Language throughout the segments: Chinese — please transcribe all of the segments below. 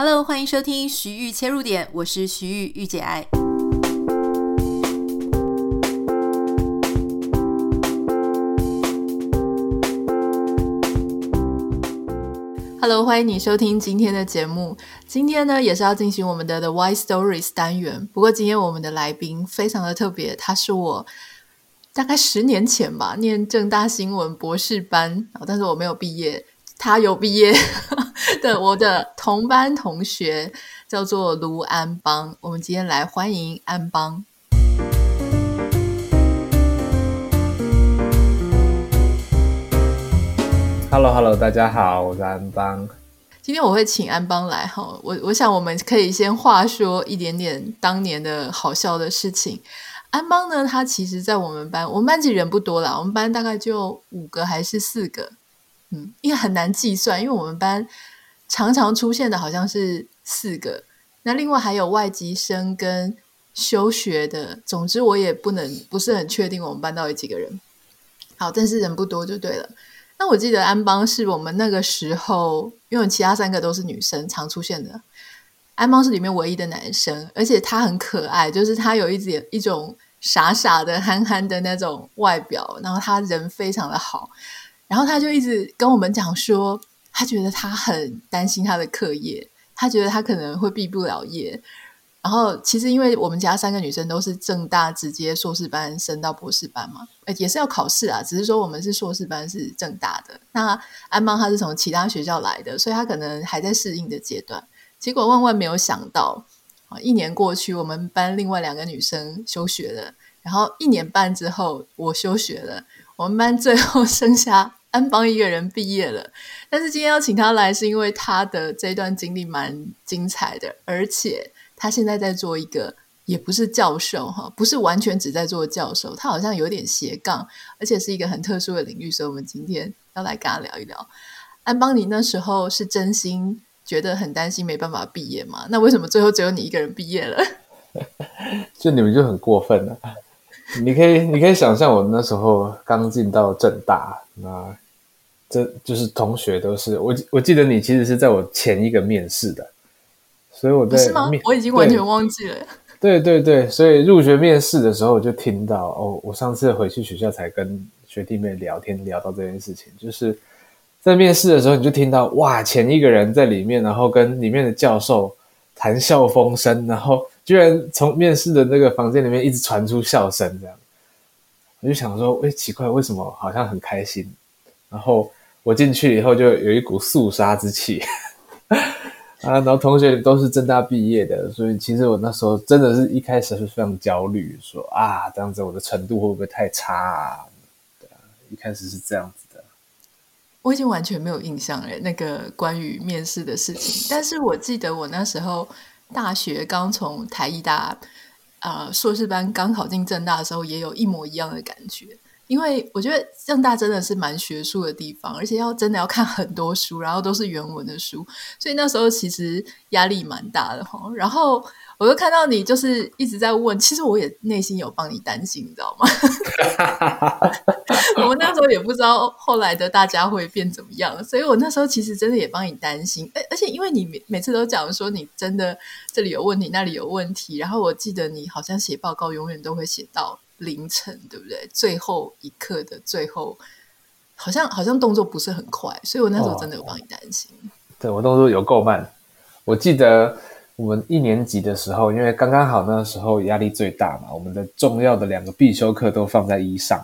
Hello，欢迎收听徐玉切入点，我是徐玉玉姐爱。Hello，欢迎你收听今天的节目。今天呢，也是要进行我们的 The Why Stories 单元。不过今天我们的来宾非常的特别，他是我大概十年前吧，念正大新闻博士班，但是我没有毕业。他有毕业的，我的同班同学叫做卢安邦。我们今天来欢迎安邦。Hello，Hello，hello, 大家好，我是安邦。今天我会请安邦来哈，我我想我们可以先话说一点点当年的好笑的事情。安邦呢，他其实，在我们班，我们班级人不多啦，我们班大概就五个还是四个。嗯，因为很难计算，因为我们班常常出现的好像是四个，那另外还有外籍生跟休学的，总之我也不能不是很确定我们班到底几个人。好，但是人不多就对了。那我记得安邦是我们那个时候，因为其他三个都是女生常出现的，安邦是里面唯一的男生，而且他很可爱，就是他有一点一种傻傻的、憨憨的那种外表，然后他人非常的好。然后他就一直跟我们讲说，他觉得他很担心他的课业，他觉得他可能会毕不了业。然后其实因为我们家三个女生都是正大直接硕士班升到博士班嘛，也是要考试啊，只是说我们是硕士班是正大的。那安邦他是从其他学校来的，所以他可能还在适应的阶段。结果万万没有想到，啊，一年过去，我们班另外两个女生休学了，然后一年半之后我休学了，我们班最后剩下。安邦一个人毕业了，但是今天要请他来，是因为他的这段经历蛮精彩的，而且他现在在做一个，也不是教授哈，不是完全只在做教授，他好像有点斜杠，而且是一个很特殊的领域，所以我们今天要来跟他聊一聊。安邦，你那时候是真心觉得很担心没办法毕业吗？那为什么最后只有你一个人毕业了？就你们就很过分了。你可以，你可以想象我那时候刚进到正大，那这就是同学都是我。我记得你其实是在我前一个面试的，所以我在。是吗？我已经完全忘记了。对对对，所以入学面试的时候我就听到哦，我上次回去学校才跟学弟妹聊天聊到这件事情，就是在面试的时候你就听到哇，前一个人在里面，然后跟里面的教授谈笑风生，然后。居然从面试的那个房间里面一直传出笑声，这样，我就想说，哎，奇怪，为什么好像很开心？然后我进去以后，就有一股肃杀之气 啊。然后同学都是正大毕业的，所以其实我那时候真的是一开始是非常焦虑，说啊，这样子我的程度会不会太差啊？对啊，一开始是这样子的。我已经完全没有印象了，那个关于面试的事情，但是我记得我那时候。大学刚从台艺大，啊，硕士班刚考进政大的时候，也有一模一样的感觉。因为我觉得政大真的是蛮学术的地方，而且要真的要看很多书，然后都是原文的书，所以那时候其实压力蛮大的哈。然后我又看到你就是一直在问，其实我也内心有帮你担心，你知道吗？也不知道后来的大家会变怎么样，所以我那时候其实真的也帮你担心。而而且因为你每每次都讲说你真的这里有问题，那里有问题，然后我记得你好像写报告永远都会写到。凌晨对不对？最后一刻的最后，好像好像动作不是很快，所以我那时候真的有帮你担心。哦、对我动作有够慢。我记得我们一年级的时候，因为刚刚好那时候压力最大嘛，我们的重要的两个必修课都放在一上，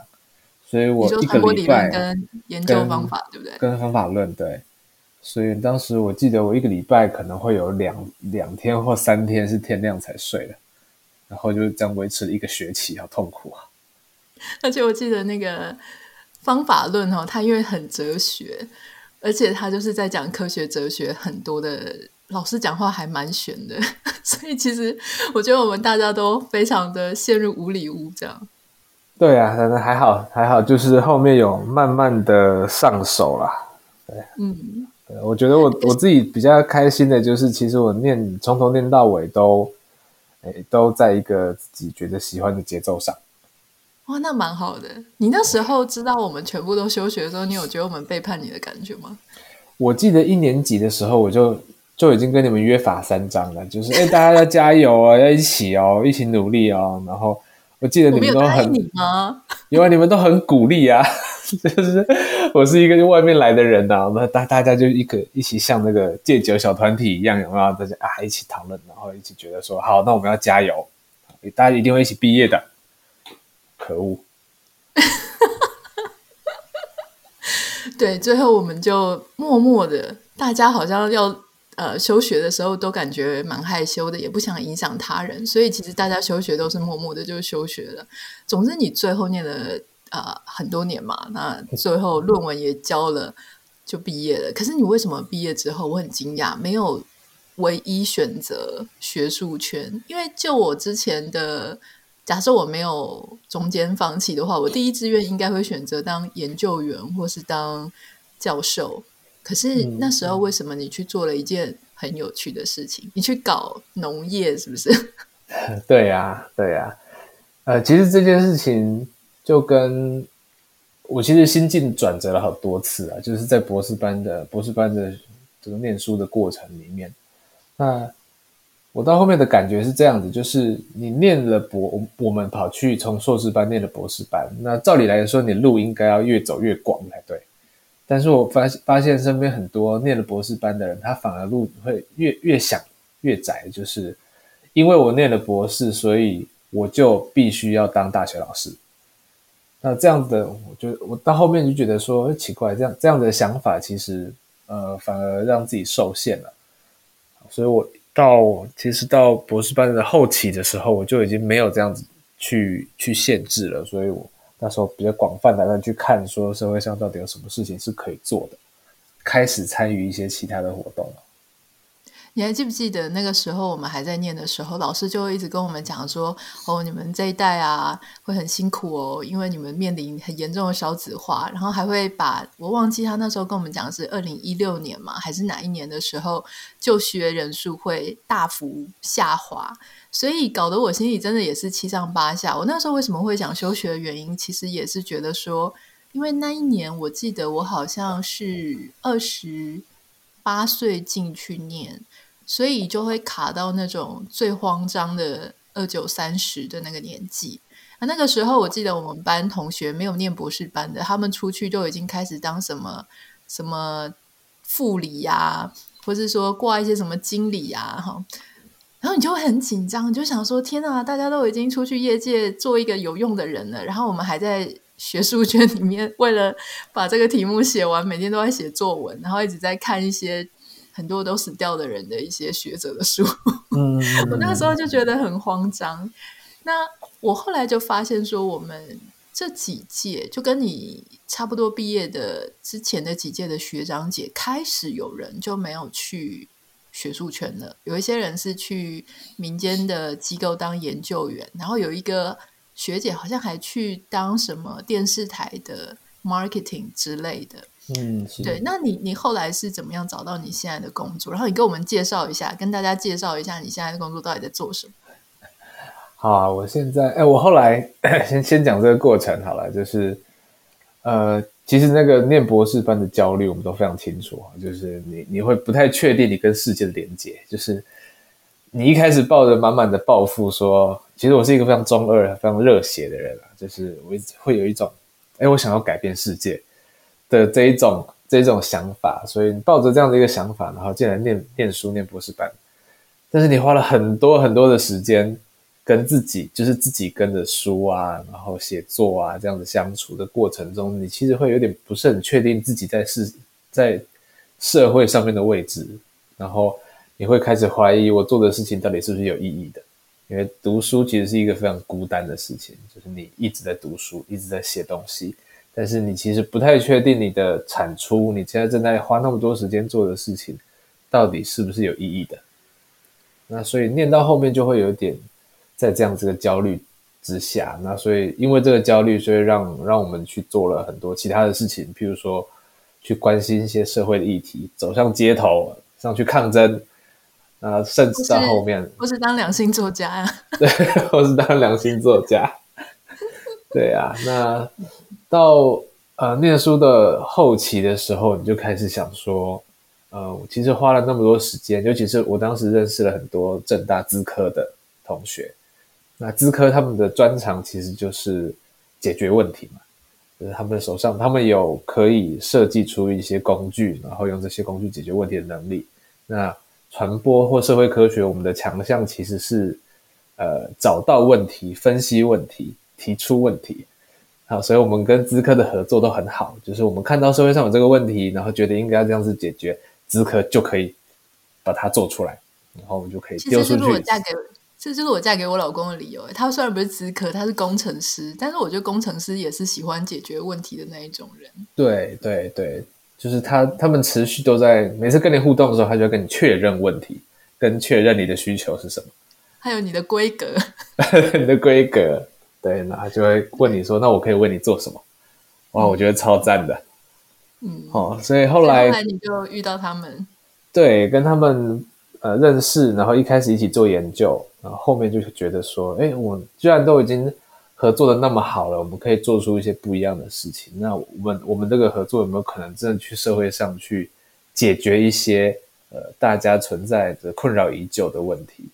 所以我一个礼拜跟研究方法对不对？跟方法论对。所以当时我记得我一个礼拜可能会有两两天或三天是天亮才睡的。然后就这样维持了一个学期，好痛苦啊！而且我记得那个方法论哦，它因为很哲学，而且他就是在讲科学哲学，很多的老师讲话还蛮悬的，所以其实我觉得我们大家都非常的陷入无里雾这样。对啊，反正还好还好，就是后面有慢慢的上手啦。对，嗯，对，我觉得我我自己比较开心的就是，其实我念从头念到尾都。都在一个自己觉得喜欢的节奏上。哇，那蛮好的。你那时候知道我们全部都休学的时候，你有觉得我们背叛你的感觉吗？我记得一年级的时候，我就就已经跟你们约法三章了，就是哎，大家要加油啊，要一起哦，一起努力哦。然后我记得你们都很，你吗？因为你们都很鼓励啊，就是我是一个外面来的人呐、啊，那大大家就一个一起像那个戒酒小团体一样，有没有？大家啊一起讨论，然后一起觉得说好，那我们要加油，大家一定会一起毕业的。可恶！对，最后我们就默默的，大家好像要。呃，休学的时候都感觉蛮害羞的，也不想影响他人，所以其实大家休学都是默默的就休学了。总之，你最后念了呃很多年嘛，那最后论文也交了，就毕业了。可是你为什么毕业之后，我很惊讶，没有唯一选择学术圈？因为就我之前的假设，我没有中间放弃的话，我第一志愿应该会选择当研究员或是当教授。可是那时候，为什么你去做了一件很有趣的事情？你去搞农业，是不是？对呀，对呀。呃，其实这件事情就跟我其实心境转折了好多次啊，就是在博士班的博士班的这个念书的过程里面。那我到后面的感觉是这样子，就是你念了博，我们跑去从硕士班念了博士班，那照理来说，你路应该要越走越广才对。但是我发发现身边很多念了博士班的人，他反而路会越越想越窄，就是因为我念了博士，所以我就必须要当大学老师。那这样的，我就我到后面就觉得说奇怪，这样这样的想法其实呃反而让自己受限了。所以我到其实到博士班的后期的时候，我就已经没有这样子去去限制了，所以我。那时候比较广泛的去看，说社会上到底有什么事情是可以做的，开始参与一些其他的活动。你还记不记得那个时候我们还在念的时候，老师就会一直跟我们讲说：“哦，你们这一代啊会很辛苦哦，因为你们面临很严重的少子化。”然后还会把我忘记他那时候跟我们讲是二零一六年嘛，还是哪一年的时候，就学人数会大幅下滑。所以搞得我心里真的也是七上八下。我那时候为什么会想休学的原因，其实也是觉得说，因为那一年我记得我好像是二十八岁进去念。所以就会卡到那种最慌张的二九三十的那个年纪啊。那个时候，我记得我们班同学没有念博士班的，他们出去就已经开始当什么什么副理呀、或是说挂一些什么经理呀，哈。然后你就会很紧张，你就想说：天啊，大家都已经出去业界做一个有用的人了，然后我们还在学术圈里面，为了把这个题目写完，每天都在写作文，然后一直在看一些。很多都死掉的人的一些学者的书，嗯，我那个时候就觉得很慌张。那我后来就发现说，我们这几届就跟你差不多毕业的之前的几届的学长姐，开始有人就没有去学术圈了。有一些人是去民间的机构当研究员，然后有一个学姐好像还去当什么电视台的 marketing 之类的。嗯，对，那你你后来是怎么样找到你现在的工作？然后你跟我们介绍一下，跟大家介绍一下你现在的工作到底在做什么？好啊，我现在哎，我后来先先讲这个过程好了，就是呃，其实那个念博士班的焦虑我们都非常清楚，就是你你会不太确定你跟世界的连接，就是你一开始抱着满满的抱负说，其实我是一个非常中二、非常热血的人啊，就是我会有一种哎，我想要改变世界。的这一种这一种想法，所以你抱着这样的一个想法，然后进来念念书念博士班，但是你花了很多很多的时间跟自己，就是自己跟着书啊，然后写作啊这样子相处的过程中，你其实会有点不是很确定自己在是在社会上面的位置，然后你会开始怀疑我做的事情到底是不是有意义的，因为读书其实是一个非常孤单的事情，就是你一直在读书，一直在写东西。但是你其实不太确定你的产出，你现在正在花那么多时间做的事情，到底是不是有意义的？那所以念到后面就会有点在这样子的焦虑之下。那所以因为这个焦虑，所以让让我们去做了很多其他的事情，譬如说去关心一些社会的议题，走上街头上去抗争，啊，甚至到后面，我是当良心作家呀、啊，对，我是当良心作家，对啊，那。到呃念书的后期的时候，你就开始想说，呃，其实花了那么多时间，尤其是我当时认识了很多政大资科的同学。那资科他们的专长其实就是解决问题嘛，就是他们手上他们有可以设计出一些工具，然后用这些工具解决问题的能力。那传播或社会科学，我们的强项其实是呃找到问题、分析问题、提出问题。好，所以我们跟资科的合作都很好，就是我们看到社会上有这个问题，然后觉得应该要这样子解决，资科就可以把它做出来，然后我们就可以丢出去。这就是我嫁给我老公的理由。他虽然不是资科，他是工程师，但是我觉得工程师也是喜欢解决问题的那一种人。对对对，就是他，他们持续都在每次跟你互动的时候，他就要跟你确认问题，跟确认你的需求是什么，还有你的规格，你的规格。对，那他就会问你说：“那我可以为你做什么？”哇，我觉得超赞的。嗯，哦，所以后来，后来你就遇到他们，对，跟他们。呃，认识，然后一开始一起做研究，然后后面就觉得说，哎，我居然都已经合作的那么好了，我们可以做出一些不一样的事情。那我们我们这个合作有没有可能真的去社会上去解决一些呃大家存在的困扰已久的问题？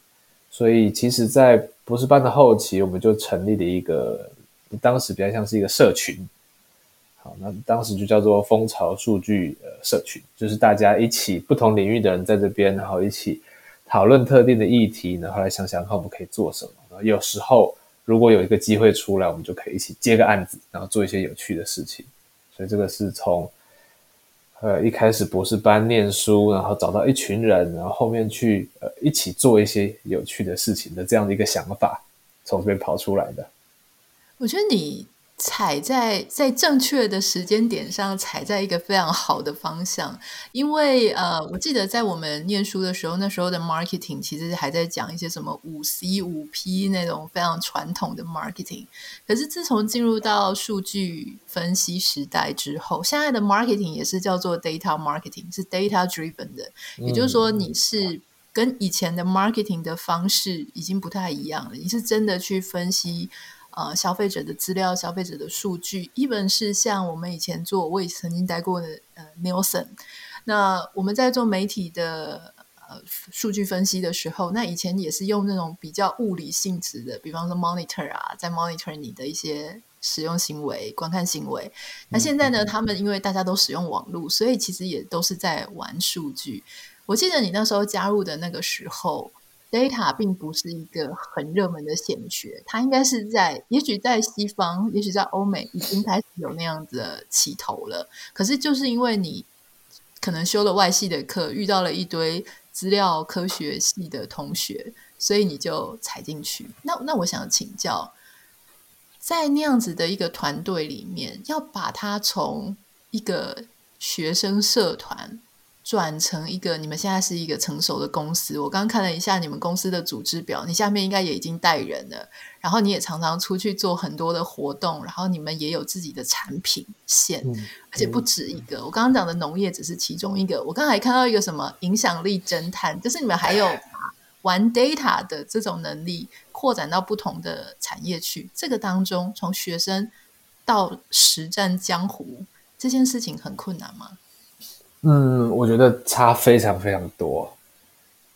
所以其实，在博士班的后期，我们就成立了一个，当时比较像是一个社群。好，那当时就叫做蜂巢数据呃社群，就是大家一起不同领域的人在这边，然后一起讨论特定的议题，然后来想想看我们可以做什么。然后有时候如果有一个机会出来，我们就可以一起接个案子，然后做一些有趣的事情。所以这个是从呃一开始博士班念书，然后找到一群人，然后后面去呃一起做一些有趣的事情的这样的一个想法，从这边跑出来的。我觉得你。踩在在正确的时间点上，踩在一个非常好的方向。因为呃，我记得在我们念书的时候，那时候的 marketing 其实还在讲一些什么五 C 五 P 那种非常传统的 marketing。可是自从进入到数据分析时代之后，现在的 marketing 也是叫做 data marketing，是 data driven 的。也就是说，你是跟以前的 marketing 的方式已经不太一样了。你是真的去分析。呃，消费者的资料、消费者的数据，even 是像我们以前做，我也曾经待过的呃 Nielsen。那我们在做媒体的呃数据分析的时候，那以前也是用那种比较物理性质的，比方说 monitor 啊，在 monitor 你的一些使用行为、观看行为。那现在呢，他们因为大家都使用网络，所以其实也都是在玩数据。我记得你那时候加入的那个时候。Data 并不是一个很热门的显学，它应该是在，也许在西方，也许在欧美已经开始有那样子的起头了。可是就是因为你可能修了外系的课，遇到了一堆资料科学系的同学，所以你就踩进去。那那我想请教，在那样子的一个团队里面，要把它从一个学生社团。转成一个，你们现在是一个成熟的公司。我刚刚看了一下你们公司的组织表，你下面应该也已经带人了。然后你也常常出去做很多的活动，然后你们也有自己的产品线，嗯、而且不止一个。嗯、我刚刚讲的农业只是其中一个。我刚才看到一个什么影响力侦探，就是你们还有把玩 data 的这种能力扩展到不同的产业去。这个当中，从学生到实战江湖，这件事情很困难吗？嗯，我觉得差非常非常多。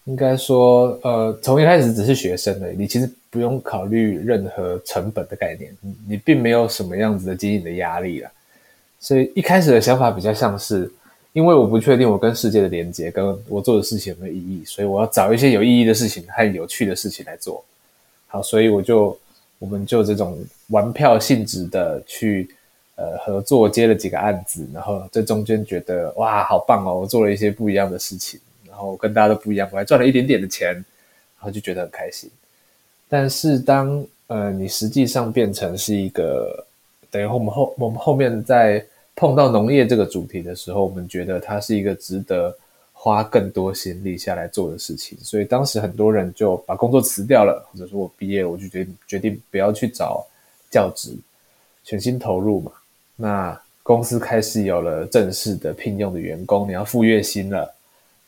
应该说，呃，从一开始只是学生的你其实不用考虑任何成本的概念，你，并没有什么样子的经营的压力了。所以一开始的想法比较像是，因为我不确定我跟世界的连接，跟我做的事情有没有意义，所以我要找一些有意义的事情和有趣的事情来做。好，所以我就我们就这种玩票性质的去。呃，合作接了几个案子，然后这中间觉得哇，好棒哦！我做了一些不一样的事情，然后跟大家都不一样，我还赚了一点点的钱，然后就觉得很开心。但是当呃你实际上变成是一个，等于我们后我们后面在碰到农业这个主题的时候，我们觉得它是一个值得花更多心力下来做的事情，所以当时很多人就把工作辞掉了，或者说我毕业，我就决定决定不要去找教职，全心投入嘛。那公司开始有了正式的聘用的员工，你要付月薪了，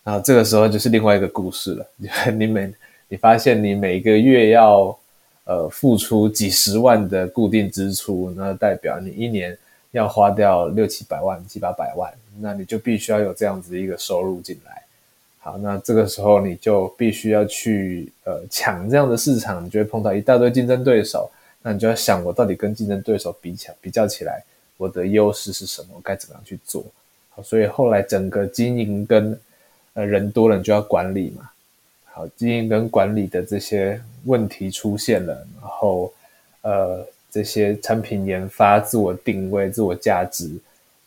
然后这个时候就是另外一个故事了。你每你发现你每个月要呃付出几十万的固定支出，那代表你一年要花掉六七百万、七八百万，那你就必须要有这样子一个收入进来。好，那这个时候你就必须要去呃抢这样的市场，你就会碰到一大堆竞争对手。那你就要想，我到底跟竞争对手比起来比较起来，我的优势是什么？该怎么样去做？好，所以后来整个经营跟呃人多了，你就要管理嘛。好，经营跟管理的这些问题出现了，然后呃这些产品研发、自我定位、自我价值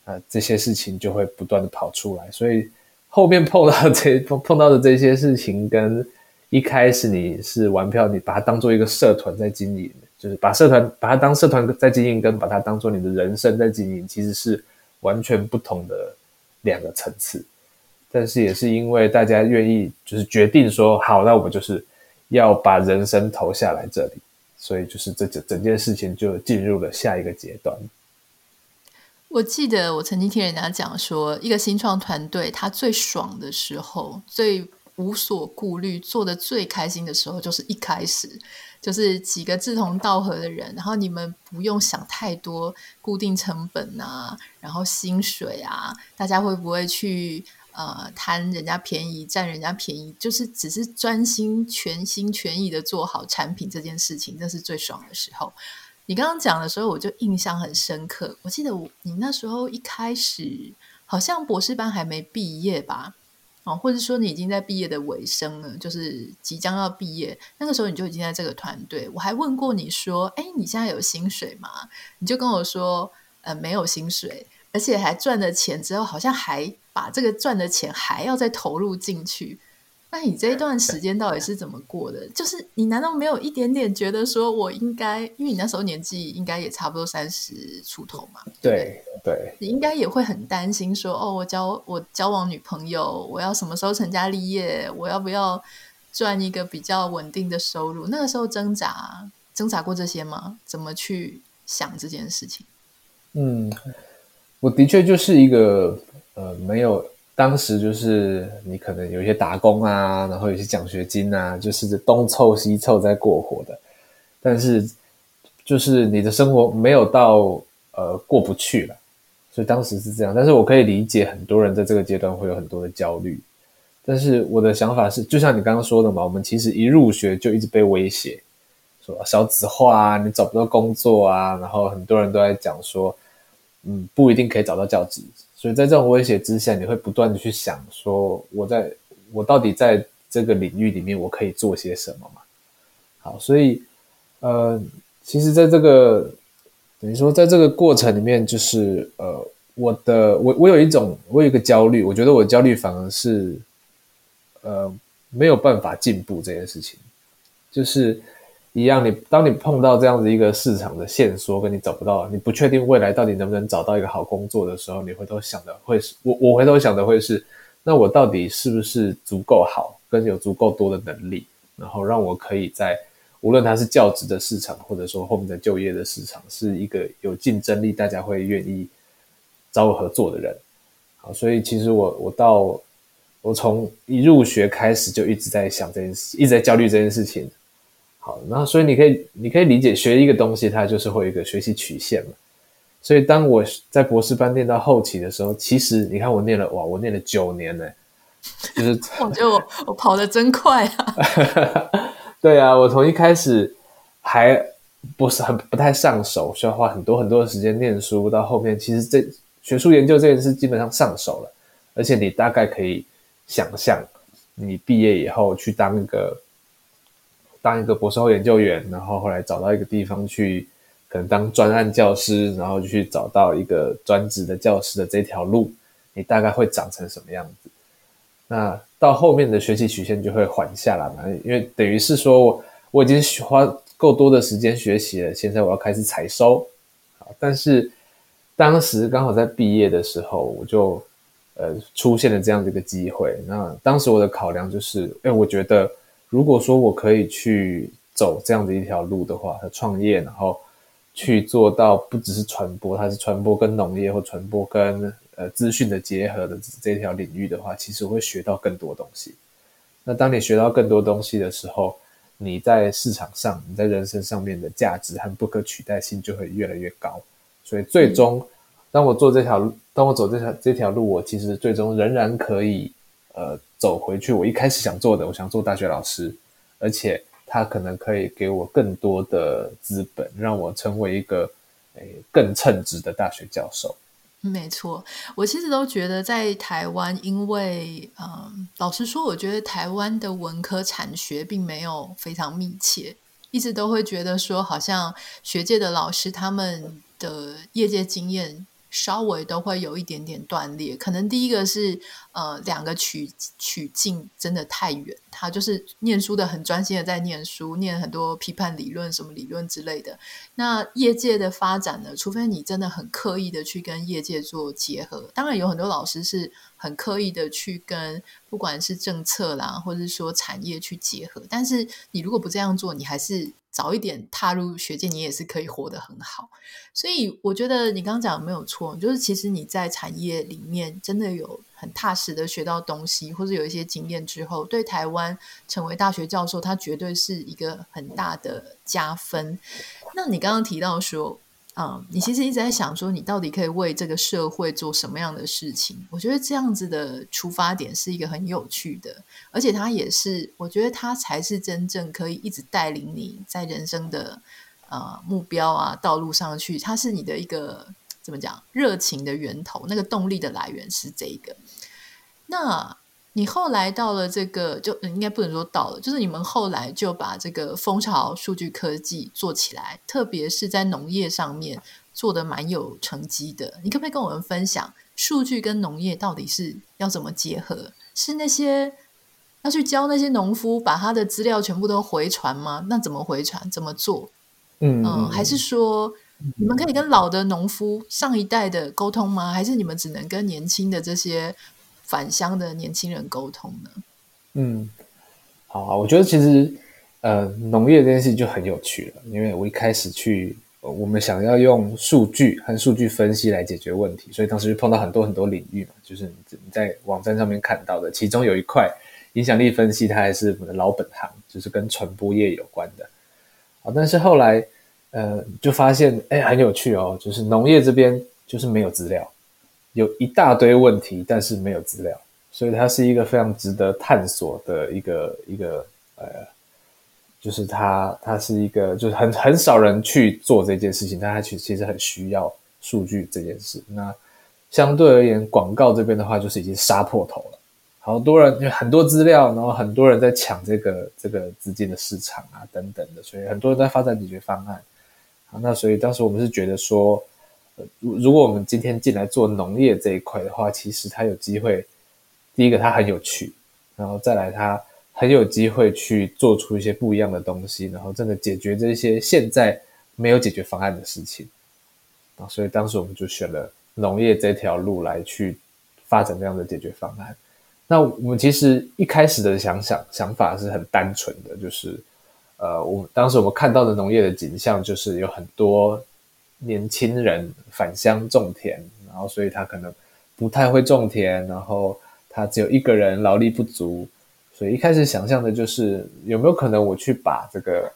啊、这些事情就会不断的跑出来，所以。后面碰到这碰碰到的这些事情，跟一开始你是玩票，你把它当做一个社团在经营，就是把社团把它当社团在经营，跟把它当做你的人生在经营，其实是完全不同的两个层次。但是也是因为大家愿意，就是决定说好，那我们就是要把人生投下来这里，所以就是这整整件事情就进入了下一个阶段。我记得我曾经听人家讲说，一个新创团队他最爽的时候，最无所顾虑、做的最开心的时候，就是一开始，就是几个志同道合的人，然后你们不用想太多固定成本啊，然后薪水啊，大家会不会去呃贪人家便宜、占人家便宜，就是只是专心、全心全意的做好产品这件事情，这是最爽的时候。你刚刚讲的时候，我就印象很深刻。我记得我你那时候一开始好像博士班还没毕业吧？或者说你已经在毕业的尾声了，就是即将要毕业，那个时候你就已经在这个团队。我还问过你说：“哎，你现在有薪水吗？”你就跟我说：“呃，没有薪水，而且还赚了钱之后，好像还把这个赚的钱还要再投入进去。”那你这一段时间到底是怎么过的？就是你难道没有一点点觉得说，我应该，因为你那时候年纪应该也差不多三十出头嘛？对对，你应该也会很担心说，哦，我交我交往女朋友，我要什么时候成家立业？我要不要赚一个比较稳定的收入？那个时候挣扎挣扎过这些吗？怎么去想这件事情？嗯，我的确就是一个呃没有。当时就是你可能有一些打工啊，然后有些奖学金啊，就是东凑西凑在过活的，但是就是你的生活没有到呃过不去了，所以当时是这样。但是我可以理解很多人在这个阶段会有很多的焦虑，但是我的想法是，就像你刚刚说的嘛，我们其实一入学就一直被威胁，说少子化啊，你找不到工作啊，然后很多人都在讲说，嗯，不一定可以找到教职。所以在这种威胁之下，你会不断的去想说，我在我到底在这个领域里面，我可以做些什么嘛？好，所以呃，其实在这个等于说，在这个过程里面，就是呃，我的我我有一种我有一个焦虑，我觉得我焦虑反而是呃没有办法进步这件事情，就是。一样，你当你碰到这样子一个市场的线索，跟你找不到，你不确定未来到底能不能找到一个好工作的时候，你回头想的会是，我我回头想的会是，那我到底是不是足够好，跟有足够多的能力，然后让我可以在无论它是教职的市场，或者说后面的就业的市场，是一个有竞争力，大家会愿意找我合作的人。好，所以其实我我到我从一入学开始就一直在想这件事，一直在焦虑这件事情。好，那所以你可以，你可以理解学一个东西，它就是会有一个学习曲线嘛。所以当我在博士班念到后期的时候，其实你看我念了哇，我念了九年呢，就是 我觉得我我跑得真快啊。对啊，我从一开始还不是很不太上手，需要花很多很多的时间念书，到后面其实这学术研究这件事基本上上手了，而且你大概可以想象，你毕业以后去当一个。当一个博士后研究员，然后后来找到一个地方去，可能当专案教师，然后去找到一个专职的教师的这条路，你大概会长成什么样子？那到后面的学习曲线就会缓下来嘛，因为等于是说我我已经花够多的时间学习了，现在我要开始采收。但是当时刚好在毕业的时候，我就呃出现了这样的一个机会。那当时我的考量就是，哎，我觉得。如果说我可以去走这样的一条路的话，和创业，然后去做到不只是传播，它是传播跟农业或传播跟呃资讯的结合的这条领域的话，其实会学到更多东西。那当你学到更多东西的时候，你在市场上，你在人生上面的价值和不可取代性就会越来越高。所以最终当我做这条路，当我走这条这条路，我其实最终仍然可以呃走回去。我一开始想做的，我想做大学老师，而且他可能可以给我更多的资本，让我成为一个诶更称职的大学教授。没错，我其实都觉得在台湾，因为嗯，老实说，我觉得台湾的文科产学并没有非常密切，一直都会觉得说，好像学界的老师他们的业界经验。稍微都会有一点点断裂，可能第一个是呃两个取取径真的太远，他就是念书的很专心的在念书，念很多批判理论什么理论之类的。那业界的发展呢，除非你真的很刻意的去跟业界做结合，当然有很多老师是很刻意的去跟不管是政策啦，或者是说产业去结合，但是你如果不这样做，你还是。早一点踏入学界，你也是可以活得很好。所以我觉得你刚刚讲的没有错，就是其实你在产业里面真的有很踏实的学到东西，或者有一些经验之后，对台湾成为大学教授，它绝对是一个很大的加分。那你刚刚提到说，嗯，你其实一直在想说，你到底可以为这个社会做什么样的事情？我觉得这样子的出发点是一个很有趣的，而且它也是，我觉得它才是真正可以一直带领你在人生的呃目标啊道路上去。它是你的一个怎么讲热情的源头，那个动力的来源是这个。那。你后来到了这个，就应该不能说到了，就是你们后来就把这个蜂巢数据科技做起来，特别是在农业上面做的蛮有成绩的。你可不可以跟我们分享，数据跟农业到底是要怎么结合？是那些要去教那些农夫把他的资料全部都回传吗？那怎么回传？怎么做？嗯，嗯，还是说你们可以跟老的农夫上一代的沟通吗？还是你们只能跟年轻的这些？返乡的年轻人沟通呢？嗯，好啊，我觉得其实呃，农业这件事就很有趣了，因为我一开始去，我们想要用数据和数据分析来解决问题，所以当时就碰到很多很多领域嘛，就是你在网站上面看到的，其中有一块影响力分析，它还是我们的老本行，就是跟传播业有关的。好，但是后来呃，就发现哎，很有趣哦，就是农业这边就是没有资料。有一大堆问题，但是没有资料，所以它是一个非常值得探索的一个一个呃，就是它它是一个就是很很少人去做这件事情，但它其实其实很需要数据这件事。那相对而言，广告这边的话，就是已经杀破头了，好多人因为很多资料，然后很多人在抢这个这个资金的市场啊等等的，所以很多人在发展解决方案。啊，那所以当时我们是觉得说。如如果我们今天进来做农业这一块的话，其实它有机会，第一个它很有趣，然后再来它很有机会去做出一些不一样的东西，然后真的解决这些现在没有解决方案的事情。啊，所以当时我们就选了农业这条路来去发展这样的解决方案。那我们其实一开始的想想想法是很单纯的，就是呃，我当时我们看到的农业的景象就是有很多。年轻人返乡种田，然后所以他可能不太会种田，然后他只有一个人，劳力不足，所以一开始想象的就是有没有可能我去把这个，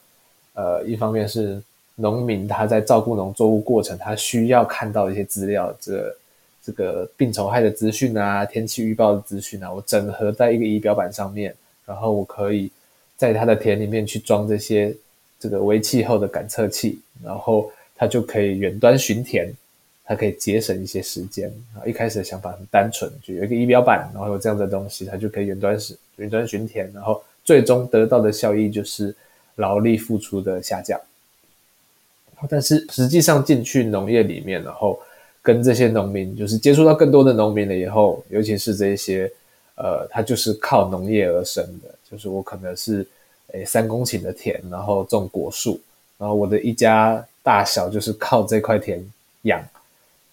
呃，一方面是农民他在照顾农作物过程，他需要看到一些资料，这这个病虫害的资讯啊，天气预报的资讯啊，我整合在一个仪表板上面，然后我可以在他的田里面去装这些这个微气候的感测器，然后。他就可以远端巡田，他可以节省一些时间。啊，一开始的想法很单纯，就有一个仪表板，然后有这样的东西，他就可以远端是远端巡田，然后最终得到的效益就是劳力付出的下降。但是实际上进去农业里面，然后跟这些农民就是接触到更多的农民了以后，尤其是这些呃，他就是靠农业而生的，就是我可能是诶三公顷的田，然后种果树，然后我的一家。大小就是靠这块田养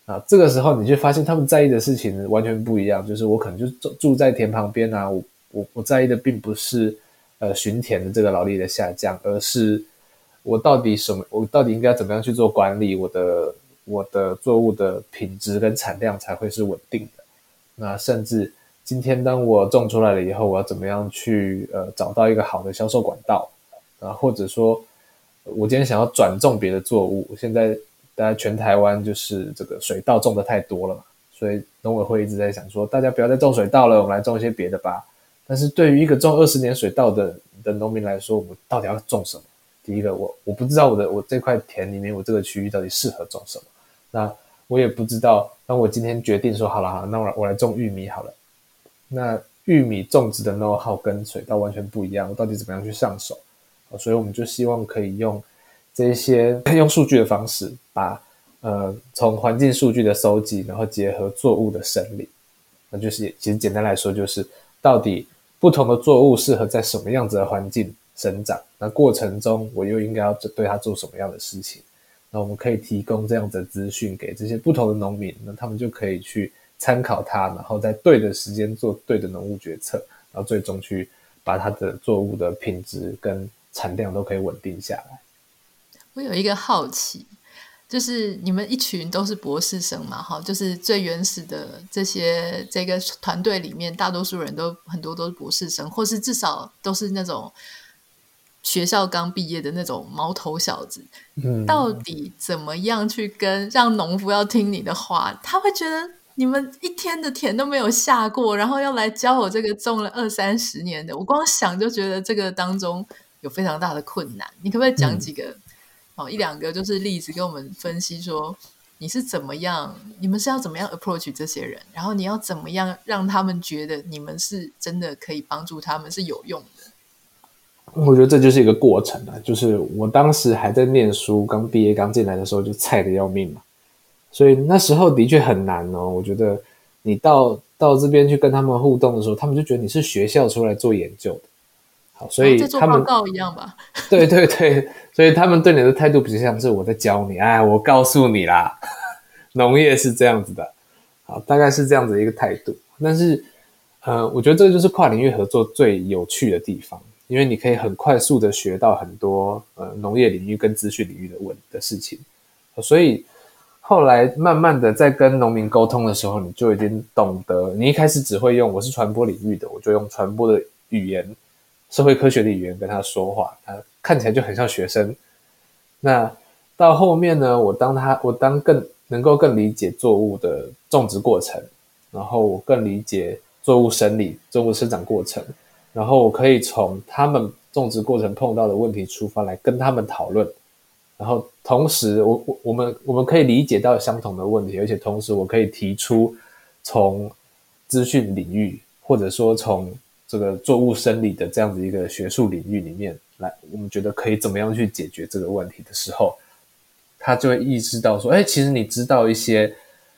啊，这个时候你就发现他们在意的事情完全不一样。就是我可能就住住在田旁边啊，我我我在意的并不是呃巡田的这个劳力的下降，而是我到底什么，我到底应该怎么样去做管理，我的我的作物的品质跟产量才会是稳定的。那甚至今天当我种出来了以后，我要怎么样去呃找到一个好的销售管道啊，或者说。我今天想要转种别的作物，现在大家全台湾就是这个水稻种的太多了嘛，所以农委会一直在想说，大家不要再种水稻了，我们来种一些别的吧。但是对于一个种二十年水稻的的农民来说，我到底要种什么？第一个，我我不知道我的我这块田里面，我这个区域到底适合种什么。那我也不知道，那我今天决定说好了好，那我我来种玉米好了。那玉米种植的 know-how 跟水稻完全不一样，我到底怎么样去上手？所以我们就希望可以用这些用数据的方式，把呃从环境数据的搜集，然后结合作物的生理，那就是其实简单来说就是到底不同的作物适合在什么样子的环境生长，那过程中我又应该要对它做什么样的事情？那我们可以提供这样子的资讯给这些不同的农民，那他们就可以去参考它，然后在对的时间做对的农务决策，然后最终去把它的作物的品质跟产量都可以稳定下来。我有一个好奇，就是你们一群都是博士生嘛，哈，就是最原始的这些这个团队里面，大多数人都很多都是博士生，或是至少都是那种学校刚毕业的那种毛头小子。嗯，到底怎么样去跟让农夫要听你的话？他会觉得你们一天的田都没有下过，然后要来教我这个种了二三十年的，我光想就觉得这个当中。有非常大的困难，你可不可以讲几个、嗯、哦一两个就是例子，跟我们分析说你是怎么样，你们是要怎么样 approach 这些人，然后你要怎么样让他们觉得你们是真的可以帮助他们是有用的？我觉得这就是一个过程啊，就是我当时还在念书，刚毕业刚进来的时候就菜的要命嘛，所以那时候的确很难哦。我觉得你到到这边去跟他们互动的时候，他们就觉得你是学校出来做研究的。好所以他们、哦、报告一样吧？对对对，所以他们对你的态度比较像是我在教你，哎，我告诉你啦，农业是这样子的，好，大概是这样子一个态度。但是，呃，我觉得这个就是跨领域合作最有趣的地方，因为你可以很快速的学到很多呃农业领域跟资讯领域的问的事情。所以后来慢慢的在跟农民沟通的时候，你就已经懂得，你一开始只会用我是传播领域的，我就用传播的语言。社会科学的语言跟他说话，他看起来就很像学生。那到后面呢，我当他，我当更能够更理解作物的种植过程，然后我更理解作物生理、作物生长过程，然后我可以从他们种植过程碰到的问题出发来跟他们讨论，然后同时我我我们我们可以理解到相同的问题，而且同时我可以提出从资讯领域或者说从。这个作物生理的这样子一个学术领域里面来，我们觉得可以怎么样去解决这个问题的时候，他就会意识到说，哎，其实你知道一些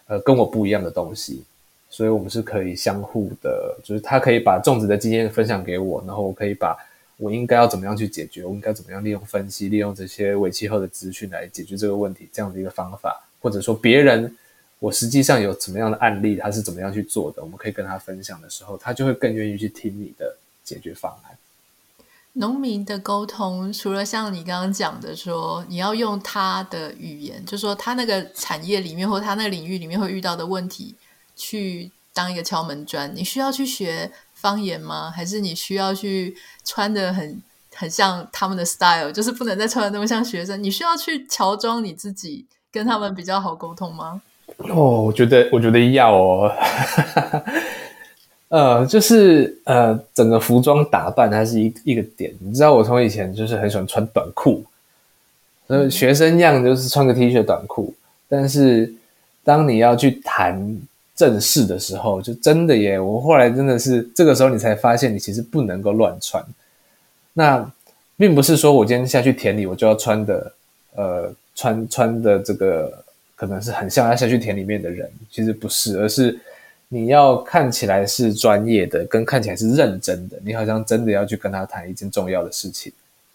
呃跟我不一样的东西，所以我们是可以相互的，就是他可以把种植的经验分享给我，然后我可以把我应该要怎么样去解决，我应该怎么样利用分析，利用这些尾气候的资讯来解决这个问题，这样的一个方法，或者说别人。我实际上有什么样的案例，他是怎么样去做的？我们可以跟他分享的时候，他就会更愿意去听你的解决方案。农民的沟通，除了像你刚刚讲的说，你要用他的语言，就说他那个产业里面或他那个领域里面会遇到的问题，去当一个敲门砖。你需要去学方言吗？还是你需要去穿的很很像他们的 style，就是不能再穿的那么像学生？你需要去乔装你自己，跟他们比较好沟通吗？哦，我觉得，我觉得要哦，呃，就是呃，整个服装打扮它是一一个点。你知道，我从以前就是很喜欢穿短裤，呃，学生样就是穿个 T 恤短裤。但是当你要去谈正式的时候，就真的耶，我后来真的是这个时候你才发现，你其实不能够乱穿。那并不是说我今天下去田里，我就要穿的，呃，穿穿的这个。可能是很像要下去田里面的人，其实不是，而是你要看起来是专业的，跟看起来是认真的，你好像真的要去跟他谈一件重要的事情。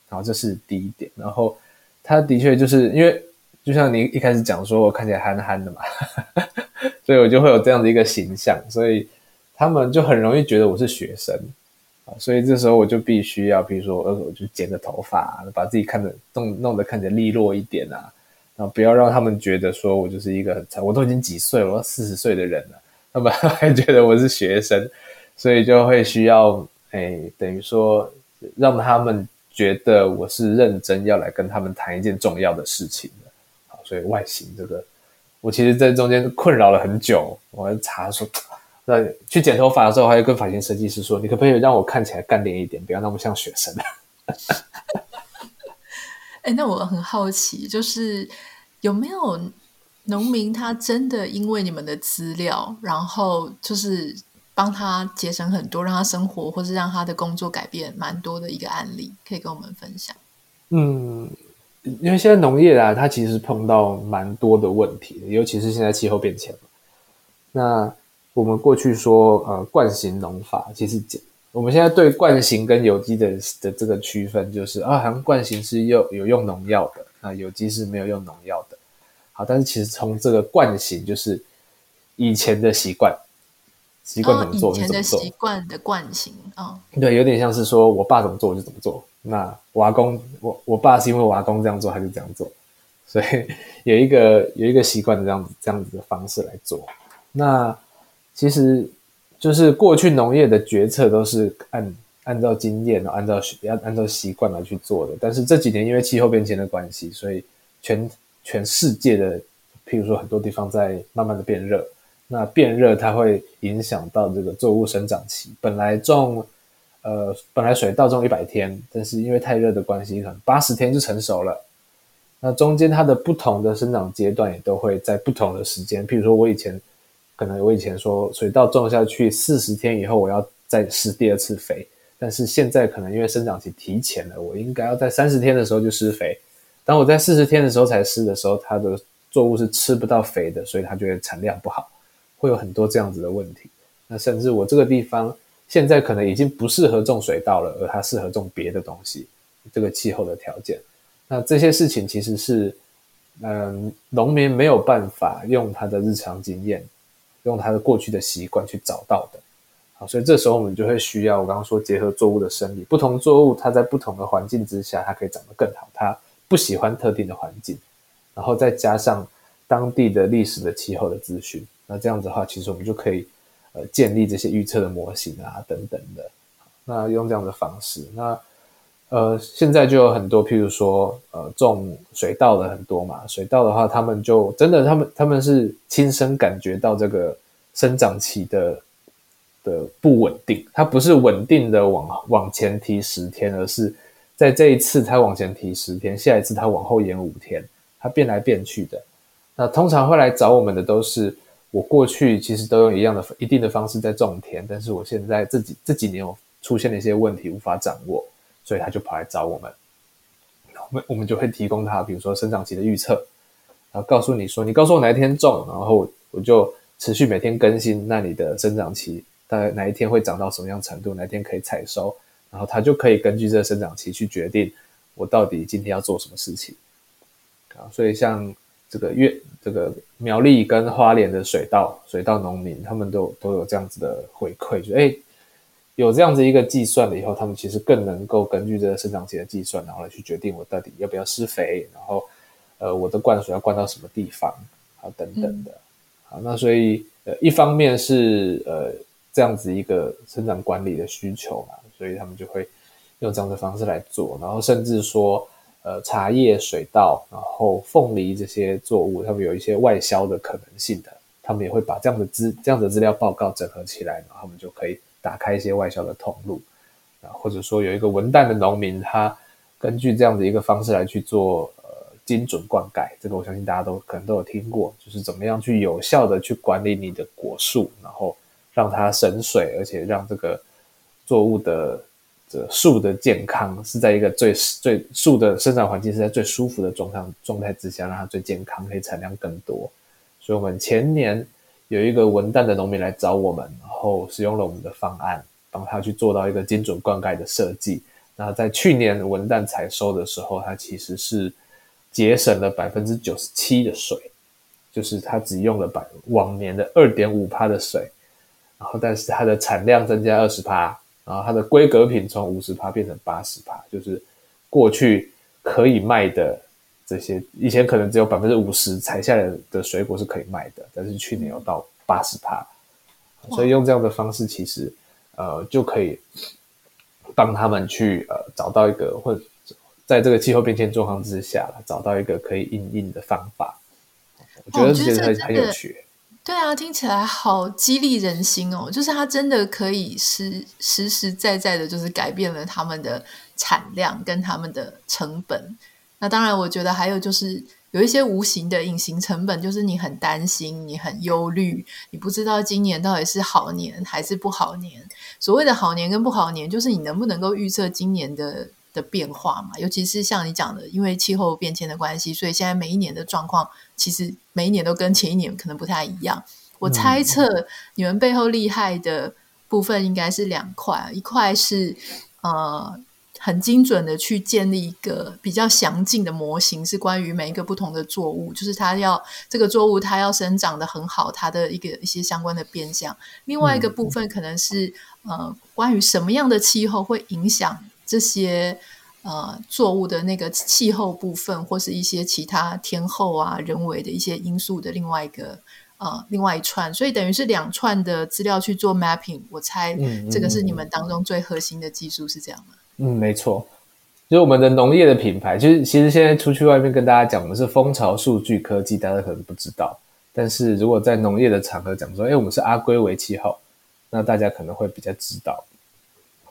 然后这是第一点，然后他的确就是因为，就像你一开始讲说我看起来憨憨的嘛，所以我就会有这样的一个形象，所以他们就很容易觉得我是学生啊，所以这时候我就必须要，比如说我就剪个头发，把自己看着弄弄得看起来利落一点啊。啊，不要让他们觉得说我就是一个很，我都已经几岁了，我四十岁的人了，他们还觉得我是学生，所以就会需要，哎，等于说让他们觉得我是认真要来跟他们谈一件重要的事情的。好，所以外形这个，我其实在中间困扰了很久。我还查说，那去剪头发的时候，还要跟发型设计师说，你可不可以让我看起来干练一点，不要那么像学生？哎、欸，那我很好奇，就是有没有农民他真的因为你们的资料，然后就是帮他节省很多，让他生活或是让他的工作改变蛮多的一个案例，可以跟我们分享？嗯，因为现在农业啊，它其实碰到蛮多的问题，尤其是现在气候变迁。那我们过去说呃惯行农法，其实讲。我们现在对惯行跟有机的的这个区分，就是啊，好像惯行是有有用农药的，啊，有机是没有用农药的。好，但是其实从这个惯行，就是以前的习惯，习惯怎么做就怎么做。以前的习惯的惯性哦，对，有点像是说我爸怎么做我就怎么做。那我阿公，我我爸是因为我阿公这样做，他就这样做，所以 有一个有一个习惯的这样子这样子的方式来做。那其实。就是过去农业的决策都是按按照经验，按照按按照习惯来去做的。但是这几年因为气候变迁的关系，所以全全世界的，譬如说很多地方在慢慢的变热。那变热它会影响到这个作物生长期。本来种呃本来水稻种一百天，但是因为太热的关系，可能八十天就成熟了。那中间它的不同的生长阶段也都会在不同的时间。譬如说我以前。可能我以前说水稻种下去四十天以后，我要再施第二次肥，但是现在可能因为生长期提前了，我应该要在三十天的时候就施肥。当我在四十天的时候才施的时候，它的作物是吃不到肥的，所以它就会产量不好，会有很多这样子的问题。那甚至我这个地方现在可能已经不适合种水稻了，而它适合种别的东西，这个气候的条件。那这些事情其实是，嗯，农民没有办法用他的日常经验。用他的过去的习惯去找到的，好，所以这时候我们就会需要我刚刚说结合作物的生理，不同作物它在不同的环境之下，它可以长得更好。它不喜欢特定的环境，然后再加上当地的历史的气候的资讯，那这样子的话，其实我们就可以呃建立这些预测的模型啊等等的。那用这样的方式，那。呃，现在就有很多，譬如说，呃，种水稻的很多嘛。水稻的话，他们就真的，他们他们是亲身感觉到这个生长期的的不稳定。它不是稳定的往往前提十天，而是在这一次它往前提十天，下一次它往后延五天，它变来变去的。那通常会来找我们的都是，我过去其实都用一样的一定的方式在种田，但是我现在这几这几年有出现了一些问题，无法掌握。所以他就跑来找我们，我们我们就会提供他，比如说生长期的预测，然后告诉你说，你告诉我哪一天种，然后我就持续每天更新，那你的生长期大概哪一天会长到什么样程度，哪一天可以采收，然后他就可以根据这个生长期去决定我到底今天要做什么事情。啊，所以像这个月这个苗栗跟花莲的水稻水稻农民，他们都都有这样子的回馈，就哎有这样子一个计算了以后，他们其实更能够根据这个生长期的计算，然后来去决定我到底要不要施肥，然后呃我的灌水要灌到什么地方啊等等的。嗯、好，那所以呃一方面是呃这样子一个生长管理的需求嘛，所以他们就会用这样的方式来做，然后甚至说呃茶叶、水稻，然后凤梨这些作物，他们有一些外销的可能性的，他们也会把这样的资这样的资料报告整合起来，然后他们就可以。打开一些外销的通路啊，或者说有一个文旦的农民，他根据这样的一个方式来去做呃精准灌溉，这个我相信大家都可能都有听过，就是怎么样去有效的去管理你的果树，然后让它省水，而且让这个作物的这树的健康是在一个最最树的生长环境是在最舒服的状态状态之下，让它最健康，可以产量更多。所以，我们前年。有一个文旦的农民来找我们，然后使用了我们的方案，帮他去做到一个精准灌溉的设计。那在去年文旦采收的时候，它其实是节省了百分之九十七的水，就是它只用了百往年的二点五趴的水，然后但是它的产量增加二十趴，然后它的规格品从五十帕变成八十帕，就是过去可以卖的。这些以前可能只有百分之五十采下来的水果是可以卖的，但是去年有到八十帕，所以用这样的方式，其实呃就可以帮他们去呃找到一个或者在这个气候变迁状况之下，找到一个可以应应的方法。我觉得这是很很有趣。对啊，听起来好激励人心哦！就是它真的可以实实实在在的，就是改变了他们的产量跟他们的成本。那当然，我觉得还有就是有一些无形的隐形成本，就是你很担心，你很忧虑，你不知道今年到底是好年还是不好年。所谓的好年跟不好年，就是你能不能够预测今年的。的变化嘛，尤其是像你讲的，因为气候变迁的关系，所以现在每一年的状况其实每一年都跟前一年可能不太一样。我猜测你们背后厉害的部分应该是两块，一块是呃很精准的去建立一个比较详尽的模型，是关于每一个不同的作物，就是它要这个作物它要生长的很好，它的一个一些相关的变相。另外一个部分可能是呃关于什么样的气候会影响。这些呃作物的那个气候部分，或是一些其他天候啊、人为的一些因素的另外一个呃另外一串，所以等于是两串的资料去做 mapping。我猜这个是你们当中最核心的技术，是这样吗？嗯，没错，就是我们的农业的品牌。就是其实现在出去外面跟大家讲，我们是蜂巢数据科技，大家可能不知道。但是如果在农业的场合讲说，哎，我们是阿龟微气候，那大家可能会比较知道。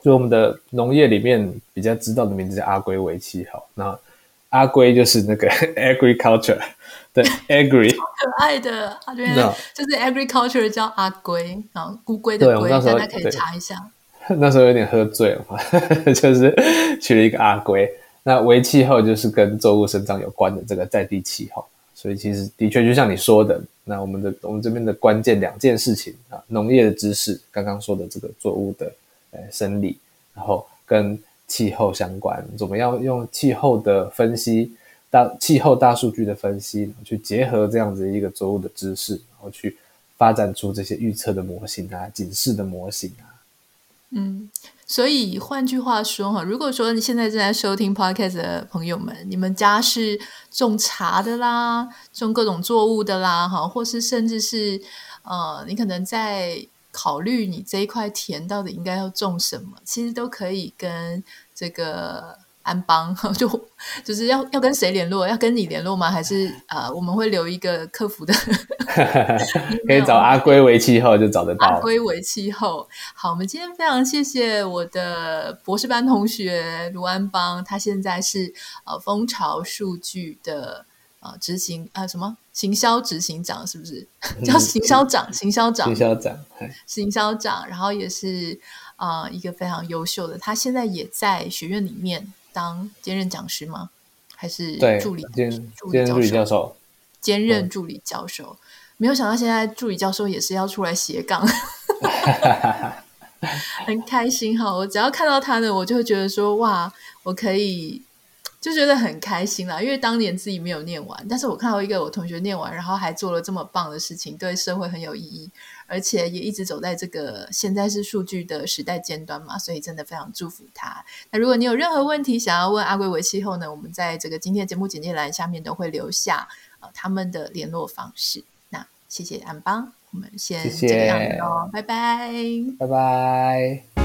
就我们的农业里面比较知道的名字叫阿龟为气候，那阿龟就是那个 agriculture 对 agri 可爱的啊，对，no. 就是 agriculture 叫阿龟，然后乌龟的龟，大家可以查一下。那时候有点喝醉了嘛，就是取了一个阿龟。那为气候就是跟作物生长有关的这个在地气候，所以其实的确就像你说的，那我们的我们这边的关键两件事情啊，农业的知识，刚刚说的这个作物的。呃生理，然后跟气候相关，怎么样用气候的分析，大气候大数据的分析，去结合这样子一个作物的知识，然后去发展出这些预测的模型啊，警示的模型啊。嗯，所以换句话说哈，如果说你现在正在收听 Podcast 的朋友们，你们家是种茶的啦，种各种作物的啦，哈，或是甚至是呃，你可能在。考虑你这一块田到底应该要种什么，其实都可以跟这个安邦，就就是要要跟谁联络？要跟你联络吗？还是呃，我们会留一个客服的，可以找阿龟为气候就找得到。阿龟为气候，好，我们今天非常谢谢我的博士班同学卢安邦，他现在是呃蜂巢数据的。啊，执行啊，什么行销执行长是不是 叫行销长？行销长，行销长，行销长。然后也是啊、呃，一个非常优秀的，他现在也在学院里面当兼任讲师吗？还是助理？助理教授，兼任助理教授。嗯、没有想到现在助理教授也是要出来斜杠，很开心哈！我只要看到他呢，我就会觉得说哇，我可以。就觉得很开心啦，因为当年自己没有念完，但是我看到一个我同学念完，然后还做了这么棒的事情，对社会很有意义，而且也一直走在这个现在是数据的时代尖端嘛，所以真的非常祝福他。那如果你有任何问题想要问阿圭维气候呢，我们在这个今天的节目简介栏下面都会留下呃他们的联络方式。那谢谢安邦，我们先这个样子哦，谢谢拜拜，拜拜。